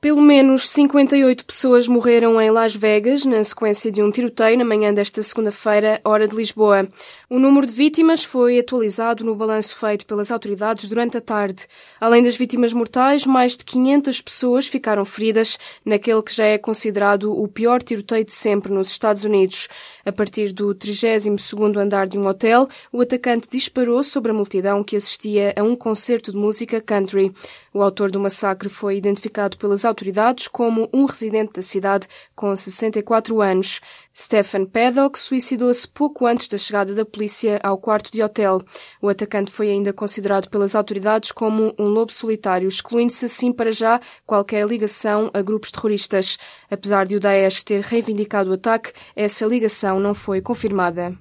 Pelo menos 58 pessoas morreram em Las Vegas na sequência de um tiroteio na manhã desta segunda-feira, hora de Lisboa. O número de vítimas foi atualizado no balanço feito pelas autoridades durante a tarde. Além das vítimas mortais, mais de 500 pessoas ficaram feridas naquele que já é considerado o pior tiroteio de sempre nos Estados Unidos. A partir do 32º andar de um hotel, o atacante disparou sobre a multidão que assistia a um concerto de música country. O autor do massacre foi identificado pelas autoridades como um residente da cidade com 64 anos. Stephen Paddock suicidou-se pouco antes da chegada da polícia ao quarto de hotel. O atacante foi ainda considerado pelas autoridades como um lobo solitário, excluindo-se assim para já qualquer ligação a grupos terroristas. Apesar de o Daesh ter reivindicado o ataque, essa ligação não foi confirmada.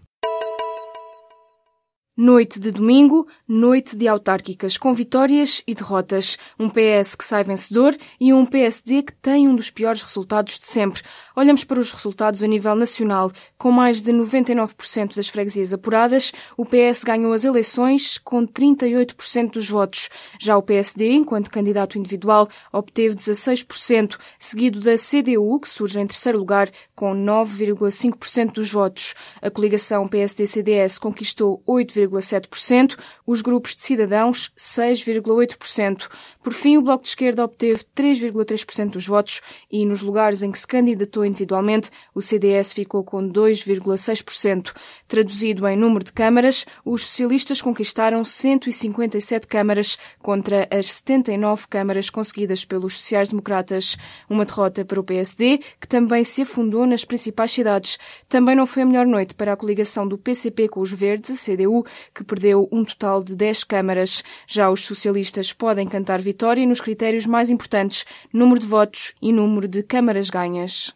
Noite de domingo, noite de autárquicas, com vitórias e derrotas. Um PS que sai vencedor e um PSD que tem um dos piores resultados de sempre. Olhamos para os resultados a nível nacional. Com mais de 99% das freguesias apuradas, o PS ganhou as eleições com 38% dos votos. Já o PSD, enquanto candidato individual, obteve 16%, seguido da CDU, que surge em terceiro lugar, com 9,5% dos votos. A coligação PSD-CDS conquistou 8, 6,7%, os grupos de cidadãos 6,8%. Por fim, o Bloco de Esquerda obteve 3,3% dos votos e nos lugares em que se candidatou individualmente, o CDS ficou com 2,6%. Traduzido em número de câmaras, os socialistas conquistaram 157 câmaras contra as 79 câmaras conseguidas pelos sociais-democratas. Uma derrota para o PSD, que também se afundou nas principais cidades. Também não foi a melhor noite para a coligação do PCP com os Verdes, a CDU, que perdeu um total de 10 câmaras. Já os socialistas podem cantar vitória nos critérios mais importantes, número de votos e número de câmaras ganhas.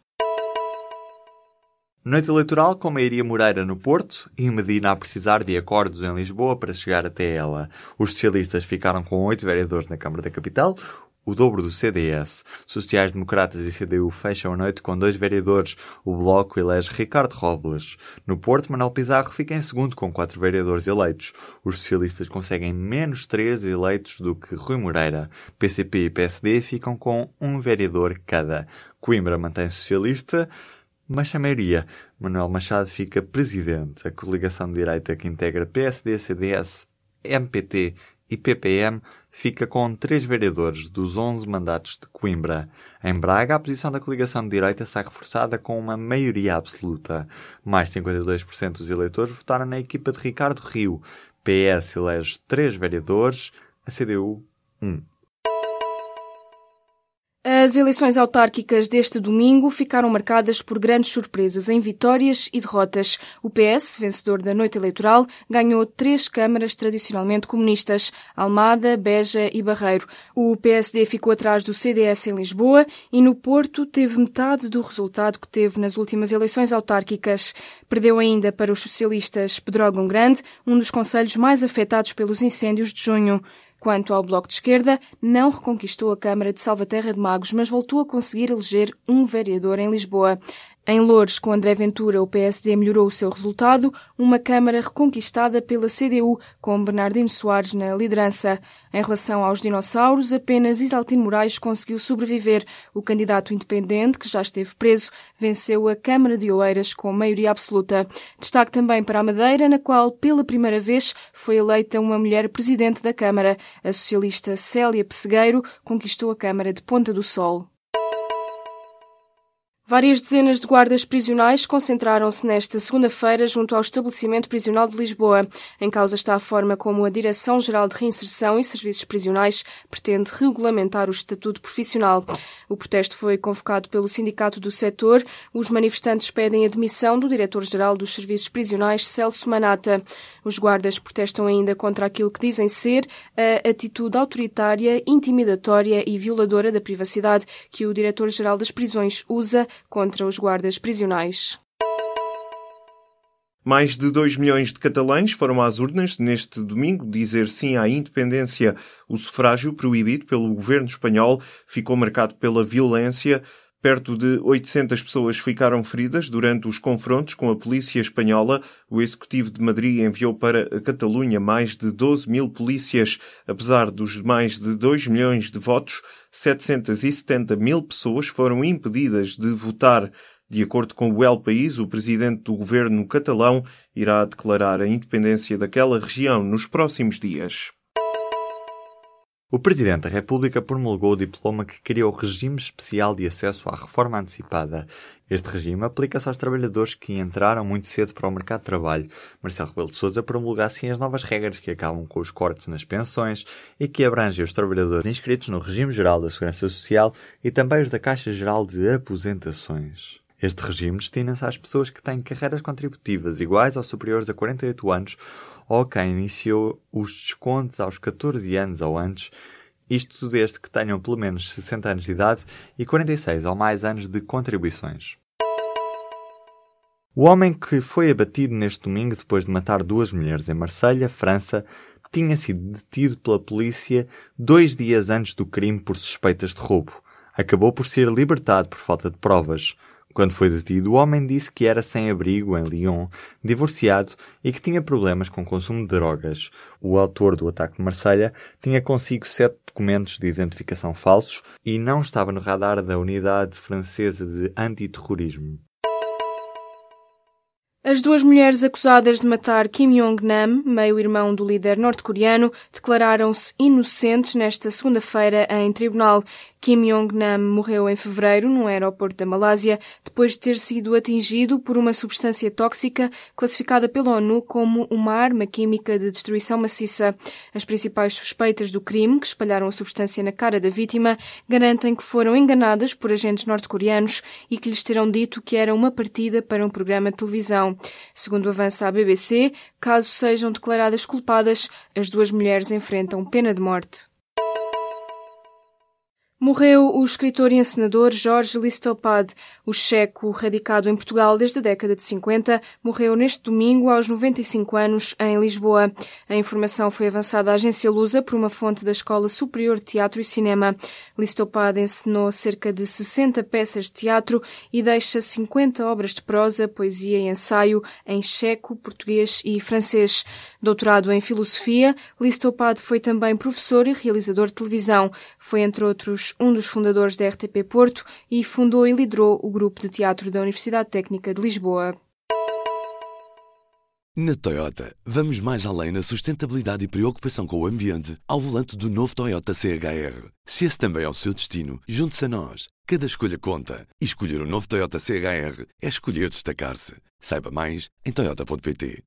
Noite eleitoral com Maioria Moreira no Porto e Medina a precisar de acordos em Lisboa para chegar até ela. Os socialistas ficaram com oito vereadores na Câmara da Capital, o dobro do CDS. Sociais-Democratas e CDU fecham a noite com dois vereadores. O Bloco elege Ricardo Robles. No Porto, Manuel Pizarro fica em segundo com quatro vereadores eleitos. Os socialistas conseguem menos três eleitos do que Rui Moreira. PCP e PSD ficam com um vereador cada. Coimbra mantém socialista mas a maioria. Manuel Machado fica presidente. A coligação de direita que integra PSD, CDS, MPT e PPM fica com três vereadores dos 11 mandatos de Coimbra. Em Braga, a posição da coligação de direita sai reforçada com uma maioria absoluta. Mais de 52% dos eleitores votaram na equipa de Ricardo Rio. PS elege três vereadores, a CDU, um. As eleições autárquicas deste domingo ficaram marcadas por grandes surpresas em vitórias e derrotas. O PS, vencedor da noite eleitoral, ganhou três câmaras tradicionalmente comunistas, Almada, Beja e Barreiro. O PSD ficou atrás do CDS em Lisboa e no Porto teve metade do resultado que teve nas últimas eleições autárquicas. Perdeu ainda para os socialistas Pedrógão Grande, um dos conselhos mais afetados pelos incêndios de junho. Quanto ao Bloco de Esquerda, não reconquistou a Câmara de Salvaterra de Magos, mas voltou a conseguir eleger um vereador em Lisboa. Em Loures, com André Ventura, o PSD melhorou o seu resultado, uma Câmara reconquistada pela CDU, com Bernardino Soares na liderança. Em relação aos dinossauros, apenas Isaltino Moraes conseguiu sobreviver. O candidato independente, que já esteve preso, venceu a Câmara de Oeiras com maioria absoluta. Destaque também para a Madeira, na qual, pela primeira vez, foi eleita uma mulher presidente da Câmara. A socialista Célia Pessegueiro conquistou a Câmara de Ponta do Sol. Várias dezenas de guardas prisionais concentraram-se nesta segunda-feira junto ao estabelecimento prisional de Lisboa. Em causa está a forma como a Direção-Geral de Reinserção e Serviços Prisionais pretende regulamentar o estatuto profissional. O protesto foi convocado pelo Sindicato do Setor. Os manifestantes pedem a demissão do Diretor-Geral dos Serviços Prisionais, Celso Manata. Os guardas protestam ainda contra aquilo que dizem ser a atitude autoritária, intimidatória e violadora da privacidade que o Diretor-Geral das Prisões usa contra os guardas prisionais. Mais de 2 milhões de catalães foram às urnas neste domingo dizer sim à independência. O sufrágio proibido pelo governo espanhol ficou marcado pela violência. Perto de 800 pessoas ficaram feridas durante os confrontos com a polícia espanhola. O Executivo de Madrid enviou para a Catalunha mais de 12 mil polícias. Apesar dos mais de 2 milhões de votos, 770 mil pessoas foram impedidas de votar. De acordo com o El País, o presidente do governo catalão irá declarar a independência daquela região nos próximos dias. O Presidente da República promulgou o diploma que cria o regime especial de acesso à reforma antecipada. Este regime aplica-se aos trabalhadores que entraram muito cedo para o mercado de trabalho. Marcelo Rebelo de Sousa promulga assim as novas regras que acabam com os cortes nas pensões e que abrangem os trabalhadores inscritos no regime geral da Segurança Social e também os da Caixa Geral de Aposentações. Este regime destina-se às pessoas que têm carreiras contributivas iguais ou superiores a 48 anos ou quem iniciou os descontos aos 14 anos ou antes, isto desde que tenham pelo menos 60 anos de idade e 46 ou mais anos de contribuições. O homem que foi abatido neste domingo depois de matar duas mulheres em Marselha, França, tinha sido detido pela polícia dois dias antes do crime por suspeitas de roubo. Acabou por ser libertado por falta de provas. Quando foi detido, o homem disse que era sem-abrigo em Lyon, divorciado e que tinha problemas com consumo de drogas. O autor do ataque de Marselha tinha consigo sete documentos de identificação falsos e não estava no radar da unidade francesa de antiterrorismo. As duas mulheres acusadas de matar Kim Jong-nam, meio-irmão do líder norte-coreano, declararam-se inocentes nesta segunda-feira em tribunal. Kim Jong-nam morreu em fevereiro no aeroporto da Malásia depois de ter sido atingido por uma substância tóxica classificada pela ONU como uma arma química de destruição maciça. As principais suspeitas do crime, que espalharam a substância na cara da vítima, garantem que foram enganadas por agentes norte-coreanos e que lhes terão dito que era uma partida para um programa de televisão. Segundo avança a BBC, caso sejam declaradas culpadas, as duas mulheres enfrentam pena de morte. Morreu o escritor e encenador Jorge Listopad, o checo radicado em Portugal desde a década de 50, morreu neste domingo aos 95 anos em Lisboa. A informação foi avançada à agência Lusa por uma fonte da Escola Superior de Teatro e Cinema. Listopad encenou cerca de 60 peças de teatro e deixa 50 obras de prosa, poesia e ensaio em checo, português e francês. Doutorado em filosofia, Listopad foi também professor e realizador de televisão. Foi, entre outros, um dos fundadores da RTP Porto e fundou e liderou o grupo de teatro da Universidade Técnica de Lisboa. Na Toyota, vamos mais além na sustentabilidade e preocupação com o ambiente ao volante do novo Toyota CHR. Se esse também é o seu destino, junte-se a nós. Cada escolha conta. E escolher o um novo Toyota CHR é escolher destacar-se. Saiba mais em Toyota.pt.